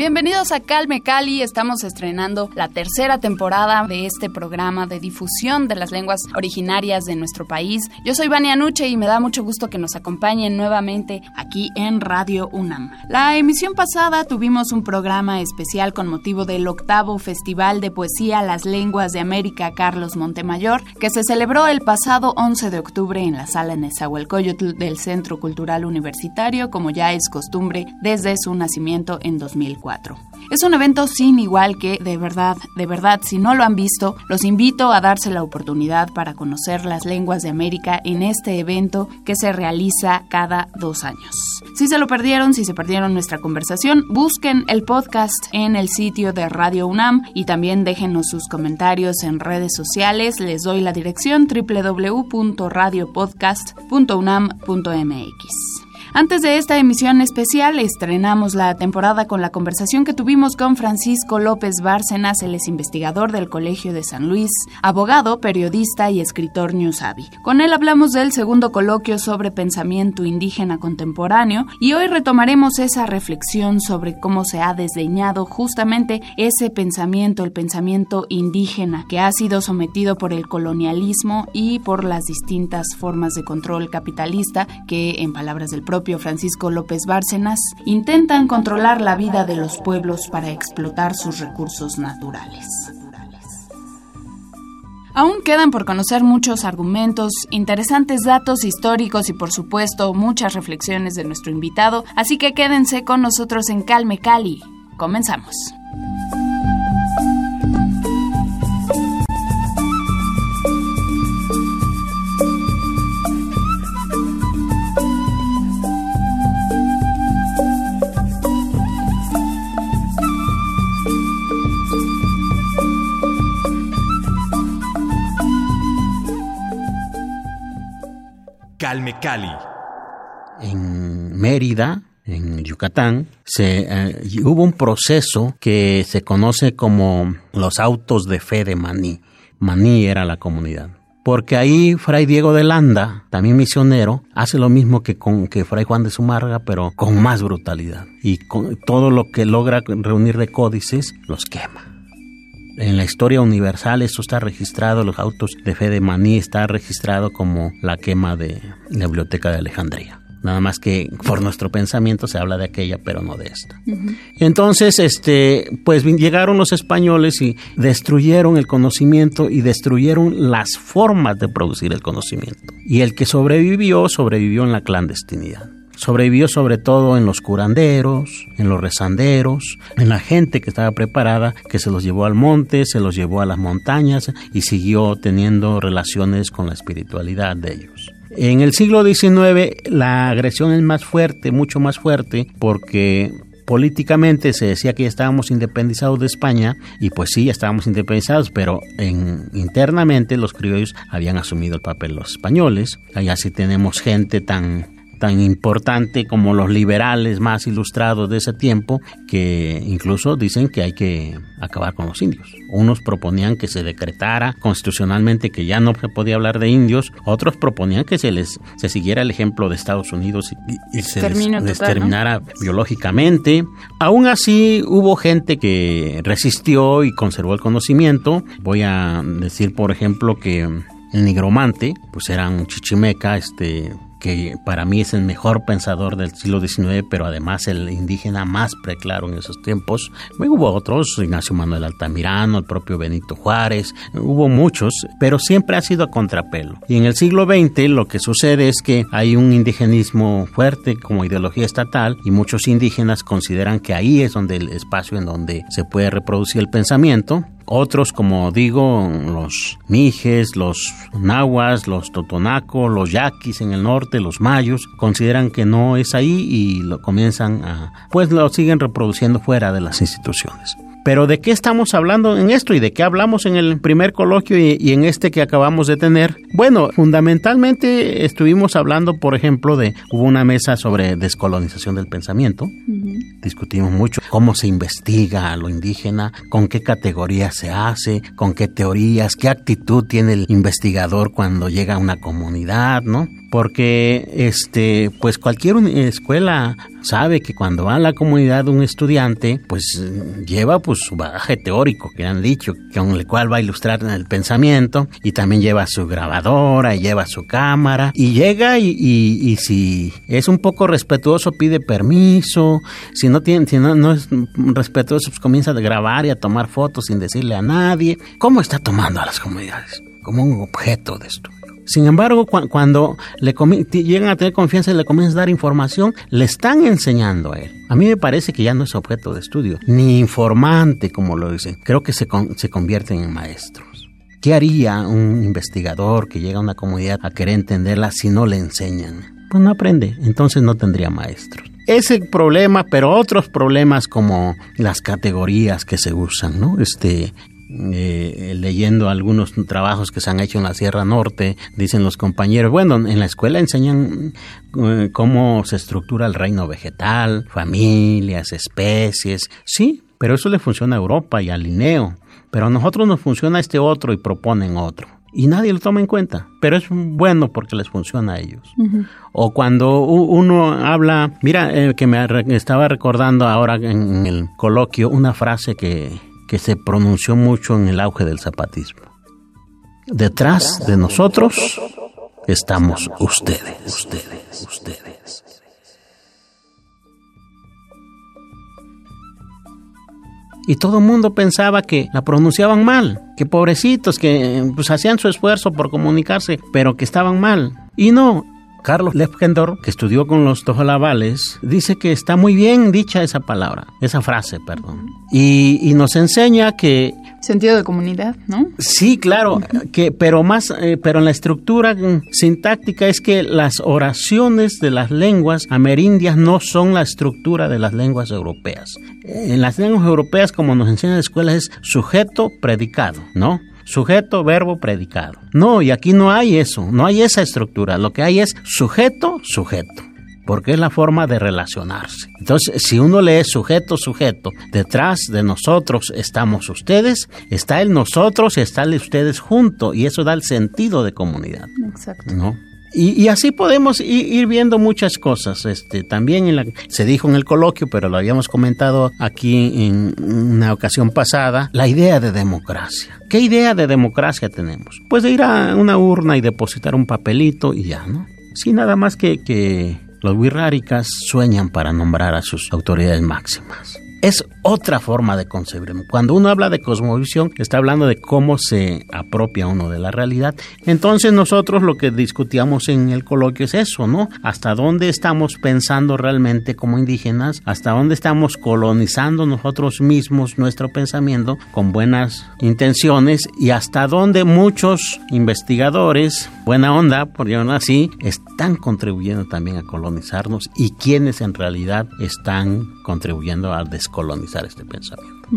Bienvenidos a Calme Cali, estamos estrenando la tercera temporada de este programa de difusión de las lenguas originarias de nuestro país. Yo soy Vania Nuche y me da mucho gusto que nos acompañen nuevamente aquí en Radio UNAM. La emisión pasada tuvimos un programa especial con motivo del octavo Festival de Poesía Las Lenguas de América Carlos Montemayor, que se celebró el pasado 11 de octubre en la sala Nezahualcóyotl del Centro Cultural Universitario, como ya es costumbre desde su nacimiento en 2004. Es un evento sin igual que, de verdad, de verdad, si no lo han visto, los invito a darse la oportunidad para conocer las lenguas de América en este evento que se realiza cada dos años. Si se lo perdieron, si se perdieron nuestra conversación, busquen el podcast en el sitio de Radio UNAM y también déjenos sus comentarios en redes sociales. Les doy la dirección www.radiopodcast.unam.mx. Antes de esta emisión especial, estrenamos la temporada con la conversación que tuvimos con Francisco López Bárcenas, el es investigador del Colegio de San Luis, abogado, periodista y escritor Newsabi. Con él hablamos del segundo coloquio sobre pensamiento indígena contemporáneo y hoy retomaremos esa reflexión sobre cómo se ha desdeñado justamente ese pensamiento, el pensamiento indígena, que ha sido sometido por el colonialismo y por las distintas formas de control capitalista que, en palabras del propio Francisco López Bárcenas, intentan controlar la vida de los pueblos para explotar sus recursos naturales. Aún quedan por conocer muchos argumentos, interesantes datos históricos y por supuesto muchas reflexiones de nuestro invitado, así que quédense con nosotros en Calme Cali. Comenzamos. Calme Cali. En Mérida, en Yucatán, se, eh, hubo un proceso que se conoce como los autos de fe de Maní. Maní era la comunidad. Porque ahí Fray Diego de Landa, también misionero, hace lo mismo que con que Fray Juan de Sumarga, pero con más brutalidad. Y con todo lo que logra reunir de códices, los quema en la historia universal esto está registrado, los autos de fe de Maní está registrado como la quema de la biblioteca de Alejandría. Nada más que por nuestro pensamiento se habla de aquella, pero no de esta. Entonces, este, pues llegaron los españoles y destruyeron el conocimiento y destruyeron las formas de producir el conocimiento. Y el que sobrevivió, sobrevivió en la clandestinidad. Sobrevivió sobre todo en los curanderos, en los rezanderos, en la gente que estaba preparada, que se los llevó al monte, se los llevó a las montañas y siguió teniendo relaciones con la espiritualidad de ellos. En el siglo XIX la agresión es más fuerte, mucho más fuerte, porque políticamente se decía que ya estábamos independizados de España y pues sí, ya estábamos independizados, pero en, internamente los criollos habían asumido el papel los españoles. Allá sí tenemos gente tan tan importante como los liberales más ilustrados de ese tiempo, que incluso dicen que hay que acabar con los indios. Unos proponían que se decretara constitucionalmente que ya no se podía hablar de indios, otros proponían que se les se siguiera el ejemplo de Estados Unidos y, se les, terminara biológicamente. Aún así hubo gente que resistió y conservó el conocimiento. Voy a decir, por ejemplo, que el nigromante, pues era un chichimeca, este que para mí es el mejor pensador del siglo XIX, pero además el indígena más preclaro en esos tiempos. Hubo otros, Ignacio Manuel Altamirano, el propio Benito Juárez, hubo muchos, pero siempre ha sido a contrapelo. Y en el siglo XX lo que sucede es que hay un indigenismo fuerte como ideología estatal y muchos indígenas consideran que ahí es donde el espacio en donde se puede reproducir el pensamiento Otros, como digo, los mijes, los nahuas, los totonacos, los yaquis en el norte, los mayos, consideran que no es ahí y lo comienzan a, pues lo siguen reproduciendo fuera de las instituciones. Pero ¿de qué estamos hablando en esto y de qué hablamos en el primer coloquio y, en este que acabamos de tener? Bueno, fundamentalmente estuvimos hablando, por ejemplo, de hubo una mesa sobre descolonización del pensamiento. Discutimos mucho cómo se investiga a lo indígena, con qué categoría se hace, con qué teorías, qué actitud tiene el investigador cuando llega a una comunidad, ¿no? porque este pues cualquier escuela sabe que cuando va a la comunidad un estudiante pues lleva pues su bagaje teórico que han dicho con el cual va a ilustrar el pensamiento y también lleva su grabadora y lleva su cámara y llega y, y, si es un poco respetuoso pide permiso. Si no tiene si no, no es respetuoso pues comienza a grabar y a tomar fotos sin decirle a nadie. Cómo está tomando a las comunidades como un objeto de estudio sin embargo, cuando le llegan a tener confianza y le comienzan a dar información, le están enseñando a él. A mí me parece que ya no es objeto de estudio, ni informante, como lo dicen. Creo que se, se convierten en maestros. ¿Qué haría un investigador que llega a una comunidad a querer entenderla si no le enseñan? Pues no aprende, entonces no tendría maestros ese problema, pero otros problemas como las categorías que se usan, ¿no? Este, eh, leyendo algunos trabajos que se han hecho en la Sierra Norte, dicen los compañeros, bueno, en la escuela enseñan eh, cómo se estructura el reino vegetal, familias, especies, sí, pero eso le funciona a Europa y a Linneo, pero a nosotros nos funciona este otro y proponen otro. Y nadie lo toma en cuenta, pero es bueno porque les funciona a ellos. O cuando uno habla, mira, eh, que me estaba recordando ahora en el coloquio una frase que, que se pronunció mucho en el auge del zapatismo. Detrás de nosotros estamos ustedes, ustedes, ustedes. Y todo el mundo pensaba que la pronunciaban mal, que pobrecitos, que pues hacían su esfuerzo por comunicarse, pero que estaban mal. Y no, Carlos Lefgendor, que estudió con los tojolabales, dice que está muy bien dicha esa palabra, esa frase, perdón. Y, nos enseña que... Sentido de comunidad, ¿no? Sí, claro, que, pero más, eh, pero en la estructura sintáctica es que las oraciones de las lenguas amerindias no son la estructura de las lenguas europeas. En las lenguas europeas, como nos enseña la escuela, es sujeto predicado, ¿no? Sujeto, verbo, predicado. No, y aquí no hay eso, no hay esa estructura. Lo que hay es sujeto, sujeto porque es la forma de relacionarse. Entonces, si uno lee sujeto, sujeto, detrás de nosotros estamos ustedes, está el nosotros y está el ustedes junto, y eso da el sentido de comunidad. Exacto. ¿no? Y, así podemos ir, viendo muchas cosas. Este, también en la, se dijo en el coloquio, pero lo habíamos comentado aquí en una ocasión pasada, la idea de democracia. ¿Qué idea de democracia tenemos? Pues de ir a una urna y depositar un papelito y ya, ¿no? Sí, nada más que, que los wirráricas sueñan para nombrar a sus autoridades máximas es otra forma de concebir. Cuando uno habla de cosmovisión, está hablando de cómo se apropia uno de la realidad. Entonces nosotros lo que discutíamos en el coloquio es eso, ¿no? Hasta dónde estamos pensando realmente como indígenas, hasta dónde estamos colonizando nosotros mismos nuestro pensamiento con buenas intenciones y hasta dónde muchos investigadores, buena onda, por llamarlo así, están contribuyendo también a colonizarnos y quienes en realidad están contribuyendo al desarrollo este pensamiento.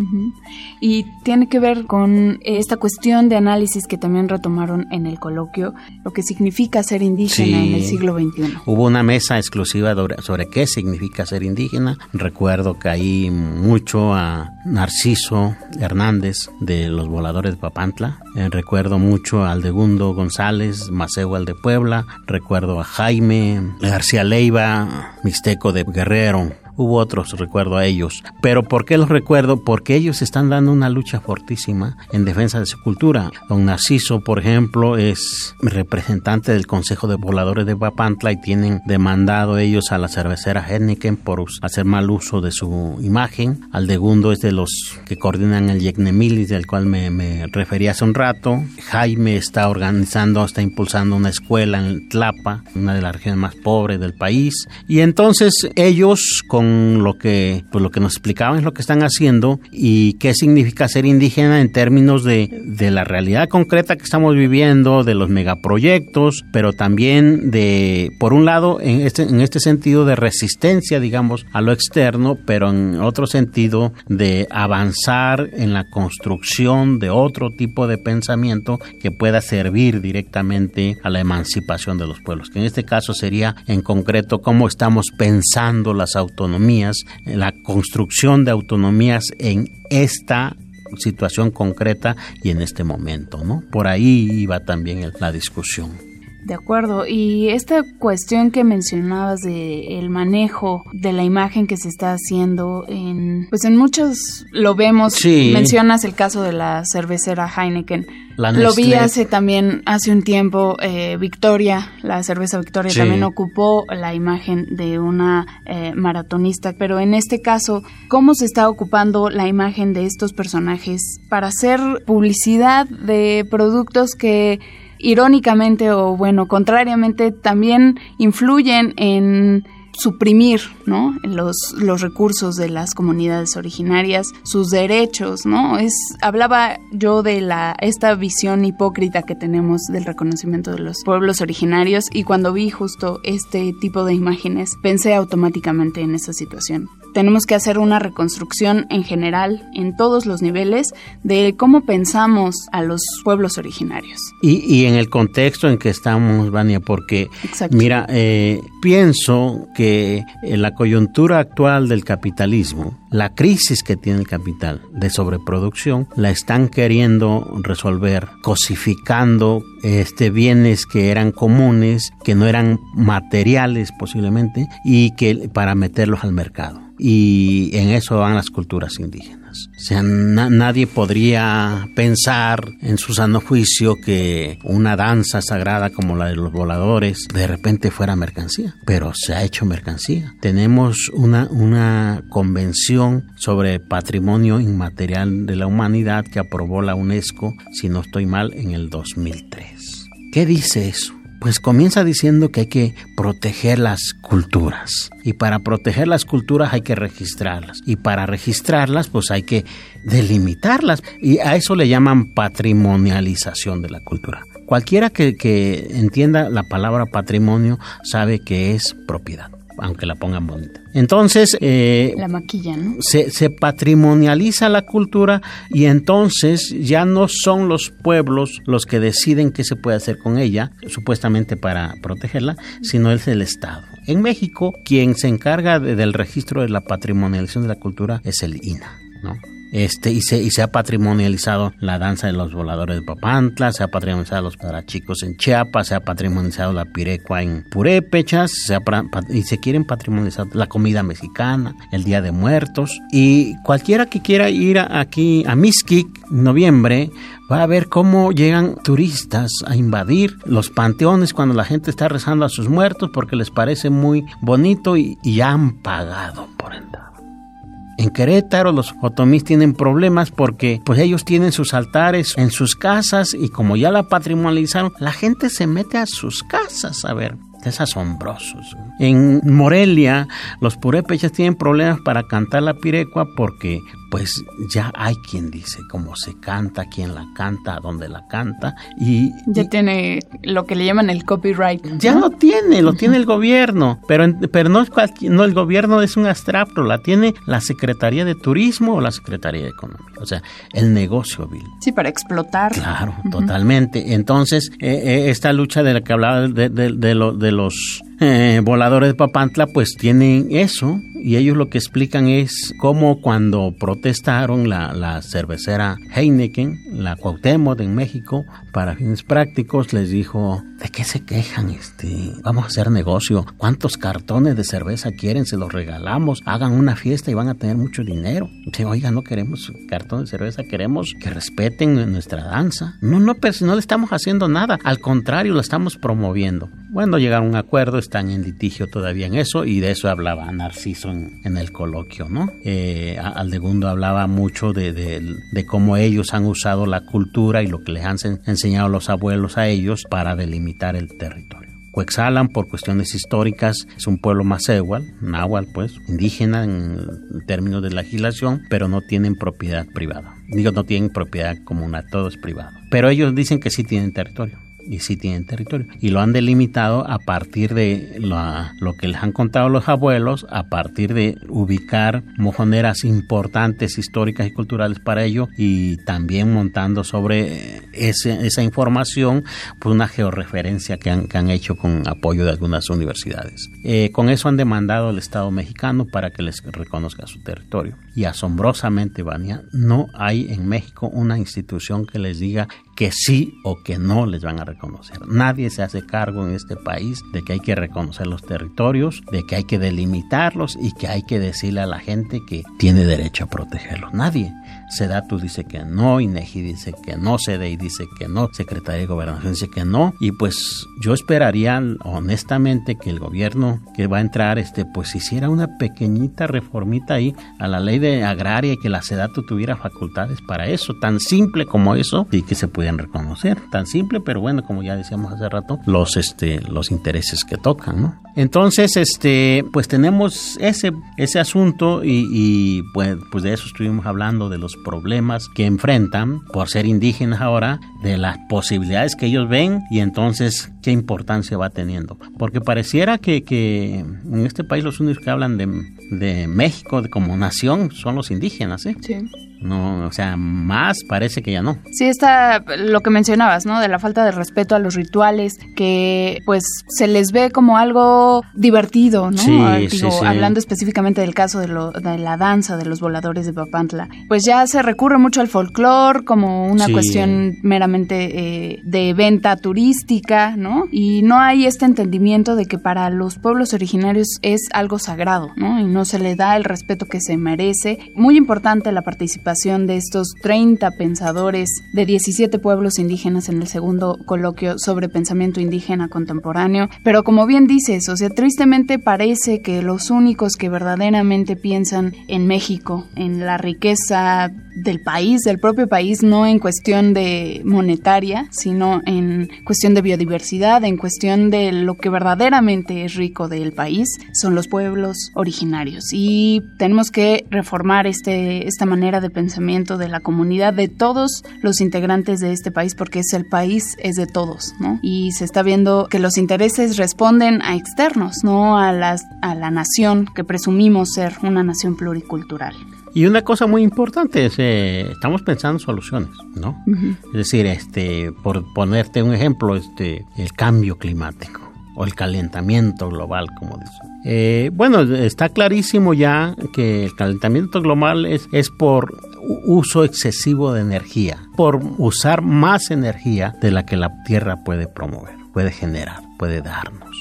Y tiene que ver con esta cuestión de análisis que también retomaron en el coloquio, lo que significa ser indígena en el siglo XXI. Hubo una mesa exclusiva sobre qué significa ser indígena. Recuerdo que ahí mucho a Narciso Hernández de los voladores de Papantla. Eh, recuerdo mucho al Degundo González, Maceo de Puebla. Recuerdo a Jaime García Leiva, Mixteco de Guerrero hubo otros, recuerdo a ellos. Pero ¿por qué los recuerdo? Porque ellos están dando una lucha fortísima en defensa de su cultura. Don Narciso, por ejemplo, es representante del Consejo de Voladores de Papantla y tienen demandado ellos a la cervecera Henneken por hacer mal uso de su imagen. Al Gundo es de los que coordinan el Yecnemilis, del cual me, me referí hace un rato. Jaime está organizando, está impulsando una escuela en Tlapa, una de las regiones más pobres del país. Y entonces ellos, con con lo que, pues lo que nos explicaban es lo que están haciendo y qué significa ser indígena en términos de, de la realidad concreta que estamos viviendo, de los megaproyectos, pero también de, por un lado, en este, en este sentido de resistencia, digamos, a lo externo, pero en otro sentido de avanzar en la construcción de otro tipo de pensamiento que pueda servir directamente a la emancipación de los pueblos, que en este caso sería en concreto cómo estamos pensando las autonomías, la construcción de autonomías en esta situación concreta y en este momento, ¿no? Por ahí iba también la discusión. De acuerdo. Y esta cuestión que mencionabas de el manejo de la imagen que se está haciendo en, pues en muchos lo vemos. Sí. Mencionas el caso de la cervecera Heineken. La Lo vi hace también, hace un tiempo, eh, Victoria, la cerveza Victoria Sí. también ocupó la imagen de una eh, maratonista, pero en este caso, ¿cómo se está ocupando la imagen de estos personajes para hacer publicidad de productos que irónicamente o bueno, contrariamente también influyen en suprimir ¿no? los, los recursos de las comunidades originarias, sus derechos, ¿no? Es, hablaba yo de la, esta visión hipócrita que tenemos del reconocimiento de los pueblos originarios y cuando vi justo este tipo de imágenes pensé automáticamente en esa situación. Tenemos que hacer una reconstrucción en general, en todos los niveles, de cómo pensamos a los pueblos originarios. Y, y en el contexto en que estamos, Vania, porque Exacto. mira, eh, pienso que en la coyuntura actual del capitalismo, la crisis que tiene el capital de sobreproducción, la están queriendo resolver cosificando este bienes que eran comunes, que no eran materiales posiblemente, y que para meterlos al mercado. Y en eso van las culturas indígenas. O sea, na- nadie podría pensar en su sano juicio que una danza sagrada como la de los voladores de repente fuera mercancía, pero se ha hecho mercancía. Tenemos una, una convención sobre patrimonio inmaterial de la humanidad que aprobó la UNESCO, si no estoy mal, en el 2003. ¿Qué dice eso? Pues comienza diciendo que hay que proteger las culturas. Y para proteger las culturas hay que registrarlas. Y para registrarlas, pues hay que delimitarlas. Y a eso le llaman patrimonialización de la cultura. Cualquiera que, que entienda la palabra patrimonio sabe que es propiedad, aunque la pongan bonita. Entonces, eh, La maquilla, ¿no? se, se patrimonializa la cultura y entonces ya no son los pueblos los que deciden qué se puede hacer con ella, supuestamente para protegerla, sino es el Estado. En México, quien se encarga de- del registro de la patrimonialización de la cultura es el INA, ¿no? Este, y, se, y se ha patrimonializado la danza de los voladores de Papantla, se ha patrimonializado los parachicos en Chiapas, se ha patrimonializado la pirecua en Purépechas, se ha y se quieren patrimonializar la comida mexicana, el Día de Muertos. Y cualquiera que quiera ir a- aquí a en noviembre, va a ver cómo llegan turistas a invadir los panteones cuando la gente está rezando a sus muertos porque les parece muy bonito y, y han pagado por entrar. En Querétaro los otomís tienen problemas porque pues ellos tienen sus altares en sus casas y como ya la patrimonializaron, la gente se mete a sus casas a ver. Es asombroso. En Morelia, los purépechas tienen problemas para cantar la pirecua porque pues ya hay quien dice cómo se canta, quién la canta, dónde la canta y, Ya y- tiene lo que le llaman el copyright. ya ¿no? lo tiene, lo tiene el gobierno, pero, pero no, no el gobierno es un abstracto, la tiene la Secretaría de Turismo o la Secretaría de Economía, o sea, el negocio vil. Sí, para explotar. Claro, totalmente. Entonces, eh, eh, esta lucha de la que hablaba de, de- de lo- de los eh, voladores de Papantla, pues tienen eso y ellos lo que explican es cómo cuando protestaron la, la cervecera Heineken, la Cuauhtémoc en México, para fines prácticos, les dijo, ¿de qué se quejan? Este, vamos a hacer negocio. ¿Cuántos cartones de cerveza quieren? Se los regalamos. Hagan una fiesta y van a tener mucho dinero. Dice, oiga, no queremos cartón de cerveza, queremos que respeten nuestra danza. No, no, pero si no le estamos haciendo nada, al contrario, lo estamos promoviendo. Bueno, llegaron a un acuerdo, están en litigio todavía en eso y de eso hablaba Narciso en, el coloquio, ¿no? Eh, a- Aldegundo hablaba mucho de, cómo ellos han usado la cultura y lo que les han en- enseñado los abuelos a ellos para delimitar el territorio. Cuexalan, por cuestiones históricas, es un pueblo igual, náhuatl, pues, indígena en términos de legislación, pero no tienen propiedad privada. Digo, no tienen propiedad común, todo es privado. Pero ellos dicen que sí tienen territorio y sí tienen territorio. Y lo han delimitado a partir de lo, que les han contado los abuelos, a partir de ubicar mojoneras importantes, históricas y culturales para ello, y también montando sobre ese, esa información pues una georreferencia que han, que han hecho con apoyo de algunas universidades. Eh, con eso han demandado al Estado mexicano para que les reconozca su territorio. Y asombrosamente, Vania, no hay en México una institución que les diga que sí o que no les van a reconocer. Nadie se hace cargo en este país de que hay que reconocer los territorios, de que hay que delimitarlos y que hay que decirle a la gente que tiene derecho a protegerlos. Nadie. Sedatu dice que no, INEGI dice que no, CDI dice que no, Secretaría de Gobernación dice que no. Y pues yo esperaría honestamente que el gobierno que va a entrar, este, pues hiciera una pequeñita reformita ahí a la ley de agraria y que la Sedatu tuviera facultades para eso, tan simple como eso, y que se pudieran reconocer. Tan simple, pero bueno, como ya decíamos hace rato, los, este, los intereses que tocan, ¿no? Entonces, este, pues tenemos ese, ese asunto y, y pues, pues de eso estuvimos hablando, de los problemas que enfrentan por ser indígenas ahora, de las posibilidades que ellos ven y entonces qué importancia va teniendo. Porque pareciera que, que en este país los únicos que hablan de, de México como nación son los indígenas, ¿eh? Sí. No, o sea, más parece que ya no. Sí, está lo que mencionabas, ¿no? De la falta de respeto a los rituales, que pues se les ve como algo divertido, ¿no? Sí, Ah, digo, sí, sí. Hablando específicamente del caso de, lo- de la danza de los voladores de Papantla, pues ya se recurre mucho al folclore como una cuestión meramente eh, de venta turística, ¿no? Y no hay este entendimiento de que para los pueblos originarios es algo sagrado, ¿no? Y no se le da el respeto que se merece. Muy importante la participación de estos 30 pensadores de 17 pueblos indígenas en el segundo coloquio sobre pensamiento indígena contemporáneo. Pero como bien dices, o sea, tristemente parece que los únicos que verdaderamente piensan en México, en la riqueza del país, del propio país, no en cuestión de monetaria, sino en cuestión de biodiversidad, en cuestión de lo que verdaderamente es rico del país, son los pueblos originarios. Y tenemos que reformar este, esta manera de pensamiento de la comunidad, de todos los integrantes de este país, porque es el país, es de todos, ¿no? Y se está viendo que los intereses responden a externos, no a, las, a la nación que presumimos ser una nación pluricultural. Y una cosa muy importante es, eh, estamos pensando soluciones, ¿no? Es decir, este, por ponerte un ejemplo, este, el cambio climático o el calentamiento global, como dicen. Eh, bueno, está clarísimo ya que el calentamiento global es, es por uso excesivo de energía, por usar más energía de la que la Tierra puede promover, puede generar, puede darnos.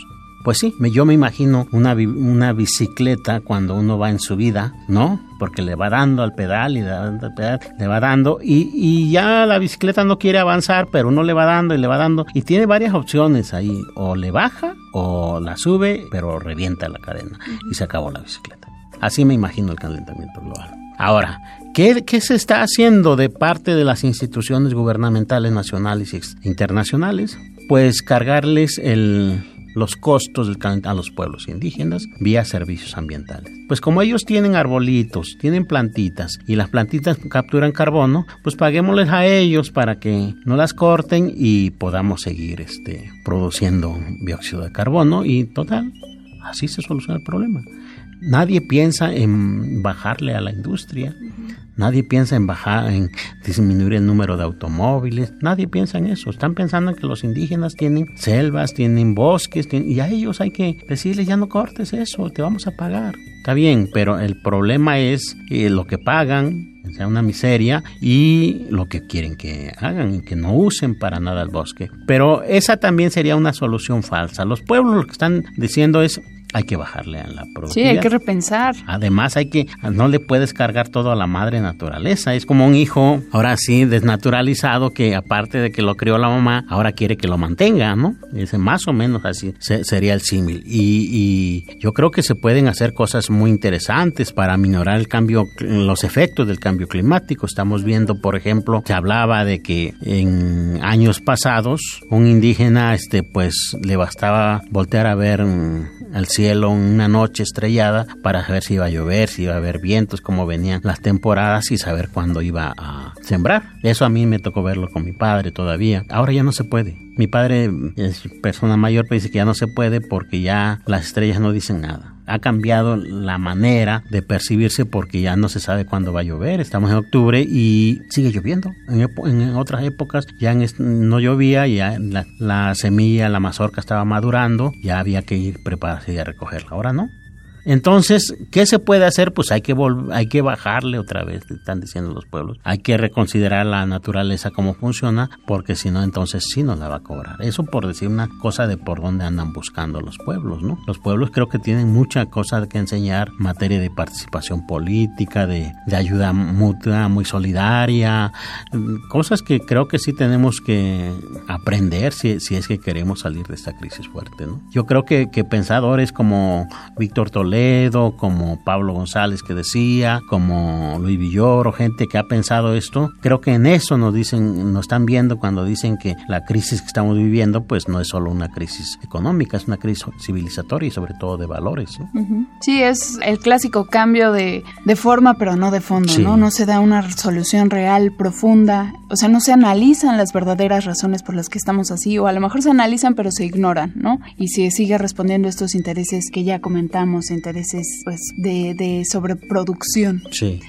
Pues sí, me- yo me imagino una, una bicicleta cuando uno va en su vida, ¿no? Porque le va dando al pedal y dando al pedal, le va dando y, y ya la bicicleta no quiere avanzar, pero uno le va dando y le va dando y tiene varias opciones ahí, o le baja o la sube, pero revienta la cadena y se acabó la bicicleta. Así me imagino el calentamiento global. Ahora, ¿qué, qué se está haciendo de parte de las instituciones gubernamentales nacionales y ex- internacionales? Pues cargarles el, los costos del calent- a los pueblos indígenas vía servicios ambientales. Pues como ellos tienen arbolitos, tienen plantitas y las plantitas capturan carbono, pues paguémosles a ellos para que no las corten y podamos seguir este, produciendo dióxido de carbono y total, así se soluciona el problema. Nadie piensa en bajarle a la industria. Nadie piensa en bajar, en disminuir el número de automóviles. Nadie piensa en eso. Están pensando en que los indígenas tienen selvas, tienen bosques, tienen- y a ellos hay que decirles ya no cortes eso, te vamos a pagar. Está bien, pero el problema es eh, lo que pagan, o sea, una miseria, y lo que quieren que hagan, que no usen para nada el bosque. Pero esa también sería una solución falsa. Los pueblos lo que están diciendo es hay que bajarle a la productividad. Sí, hay que repensar. Además, hay que, no le puedes cargar todo a la madre naturaleza. Es como un hijo, ahora sí, desnaturalizado, que aparte de que lo crió la mamá, ahora quiere que lo mantenga, ¿no? Es más o menos así sería el símil. Y, y yo creo que se pueden hacer cosas muy interesantes para minorar el cambio, los efectos del cambio climático. Estamos viendo, por ejemplo, se hablaba de que en años pasados un indígena, este, pues le bastaba voltear a ver al cielo una noche estrellada para saber si iba a llover, si iba a haber vientos, cómo venían las temporadas y saber cuándo iba a sembrar. Eso a mí me tocó verlo con mi padre todavía. Ahora ya no se puede. Mi padre es persona mayor, pero dice que ya no se puede porque ya las estrellas no dicen nada ha cambiado la manera de percibirse porque ya no se sabe cuándo va a llover. Estamos en octubre y sigue lloviendo. En, otras épocas ya no llovía, ya la, la, semilla, la mazorca estaba madurando, ya había que ir prepararse y a recogerla. Ahora no. Entonces, ¿qué se puede hacer? Pues hay que hay que bajarle otra vez, están diciendo los pueblos. Hay que reconsiderar la naturaleza cómo funciona, porque si no, entonces sí nos la va a cobrar. Eso por decir una cosa de por dónde andan buscando los pueblos, ¿no? Los pueblos creo que tienen mucha cosa que enseñar en materia de participación política, de, de ayuda mutua, muy solidaria, cosas que creo que sí tenemos que aprender si, si es que queremos salir de esta crisis fuerte, ¿no? Yo creo que, que pensadores como Víctor Toledo, como Pablo González que decía, como Luis Villoro, gente que ha pensado esto. Creo que en eso nos dicen, nos están viendo cuando dicen que la crisis que estamos viviendo, pues no es solo una crisis económica, es una crisis civilizatoria y sobre todo de valores. Sí, es el clásico cambio de, de forma, pero no de fondo, ¿no? No se da una solución real, profunda. O sea, no se analizan las verdaderas razones por las que estamos así, o a lo mejor se analizan, pero se ignoran, ¿no? Y se sigue respondiendo a estos intereses que ya comentamos, intereses pues de, de sobreproducción. Sí,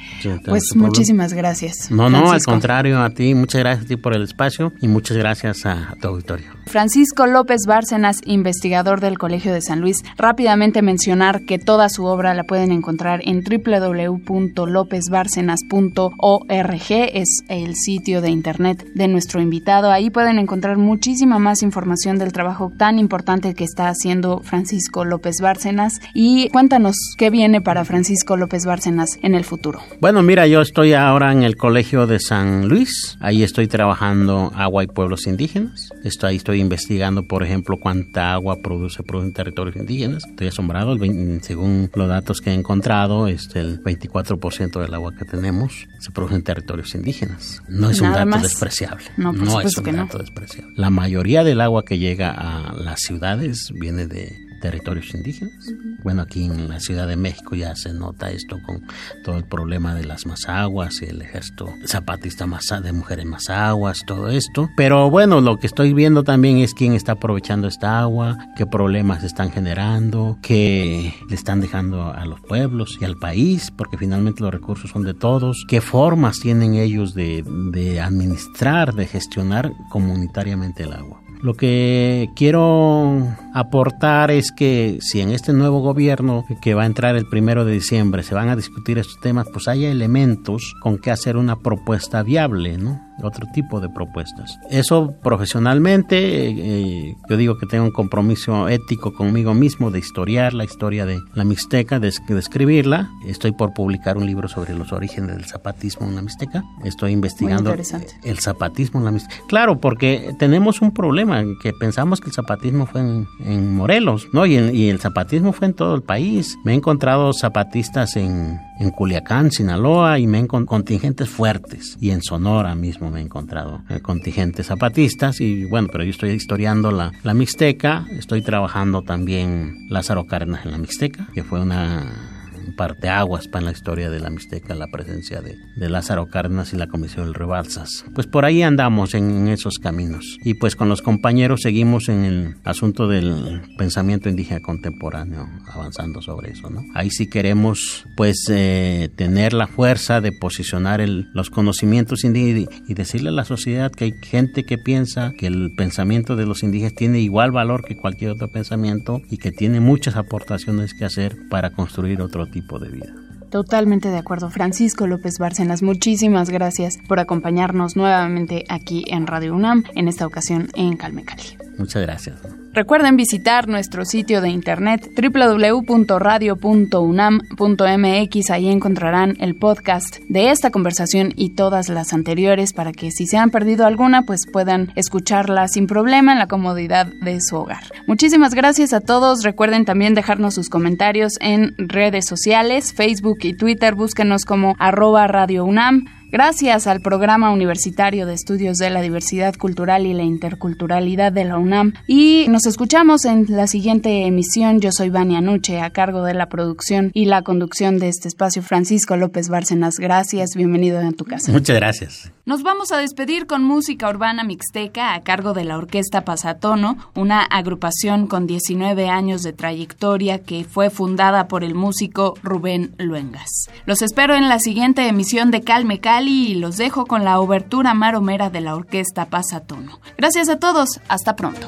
pues muchísimas gracias. No, no, al contrario, a ti, muchas gracias a ti por el espacio y muchas gracias a, tu auditorio. Francisco López Bárcenas, investigador del Colegio de San Luis. Rápidamente mencionar que toda su obra la pueden encontrar en www.lopezbárcenas.org, es el sitio de internet de nuestro invitado. Ahí pueden encontrar muchísima más información del trabajo tan importante que está haciendo Francisco López Bárcenas y cuéntanos qué viene para Francisco López Bárcenas en el futuro. Bueno, mira, yo estoy ahora en el Colegio de San Luis. Ahí estoy trabajando agua y pueblos indígenas. Estoy, ahí estoy investigando, por ejemplo, cuánta agua produce, en territorios indígenas. Estoy asombrado. según los datos que he encontrado, este, el 24% del agua que tenemos se produce en territorios indígenas. No es un dato despreciable. No, no es un dato despreciable. La mayoría del agua que llega a las ciudades viene de territorios indígenas. Bueno, aquí en la Ciudad de México ya se nota esto con todo el problema de las masaguas y el ejército zapatista de mujeres masaguas, todo esto. Pero bueno, lo que estoy viendo también es quién está aprovechando esta agua, qué problemas están generando, qué le están dejando a los pueblos y al país, porque finalmente los recursos son de todos, qué formas tienen ellos de administrar, de gestionar comunitariamente el agua. Lo que quiero aportar es que si en este nuevo gobierno que va a entrar el primero de diciembre se van a discutir estos temas, pues haya elementos con que hacer una propuesta viable, ¿no? Otro tipo de propuestas. Eso profesionalmente, eh, yo digo que tengo un compromiso ético conmigo mismo de historiar la historia de la Mixteca, de, escribirla. Estoy por publicar un libro sobre los orígenes del zapatismo en la Mixteca. Estoy investigando el zapatismo en la Mixteca. Claro, porque tenemos un problema, que pensamos que el zapatismo fue en, Morelos, ¿no? Y y el zapatismo fue en todo el país. Me he encontrado zapatistas en en Culiacán, Sinaloa, y me he contingentes fuertes. Y en Sonora mismo me he encontrado eh, contingentes zapatistas. Y bueno, pero yo estoy historiando la, la Mixteca, estoy trabajando también Lázaro Cárdenas en la Mixteca, que fue una parteaguas para la historia de la Mixteca, la presencia de, de Lázaro Cárdenas y la Comisión del Rebalsas. Pues por ahí andamos en, esos caminos. Y pues con los compañeros seguimos en el asunto del pensamiento indígena contemporáneo, avanzando sobre eso, ¿no? Ahí sí queremos, pues, eh, tener la fuerza de posicionar el, los conocimientos indígenas y decirle a la sociedad que hay gente que piensa que el pensamiento de los indígenas tiene igual valor que cualquier otro pensamiento y que tiene muchas aportaciones que hacer para construir otro tipo de vida. Totalmente de acuerdo. Francisco López Bárcenas, muchísimas gracias por acompañarnos nuevamente aquí en Radio UNAM, en esta ocasión en Calme Cali. Muchas gracias. Recuerden visitar nuestro sitio de internet www.radio.unam.mx. Ahí encontrarán el podcast de esta conversación y todas las anteriores para que si se han perdido alguna, pues puedan escucharla sin problema en la comodidad de su hogar. Muchísimas gracias a todos. Recuerden también dejarnos sus comentarios en redes sociales, Facebook y Twitter. Búsquenos como arroba Radio UNAM. Gracias al Programa Universitario de Estudios de la Diversidad Cultural y la Interculturalidad de la UNAM. Y nos escuchamos en la siguiente emisión. Yo soy Vania Nuche, a cargo de la producción y la conducción de este espacio. Francisco López Bárcenas, gracias. Bienvenido a tu casa. Muchas gracias. Nos vamos a despedir con música urbana mixteca a cargo de la Orquesta Pasatono, una agrupación con 19 años de trayectoria que fue fundada por el músico Rubén Luengas. Los espero en la siguiente emisión de Calme Y los dejo con la obertura maromera de la Orquesta Pasatono. Gracias a todos, hasta pronto.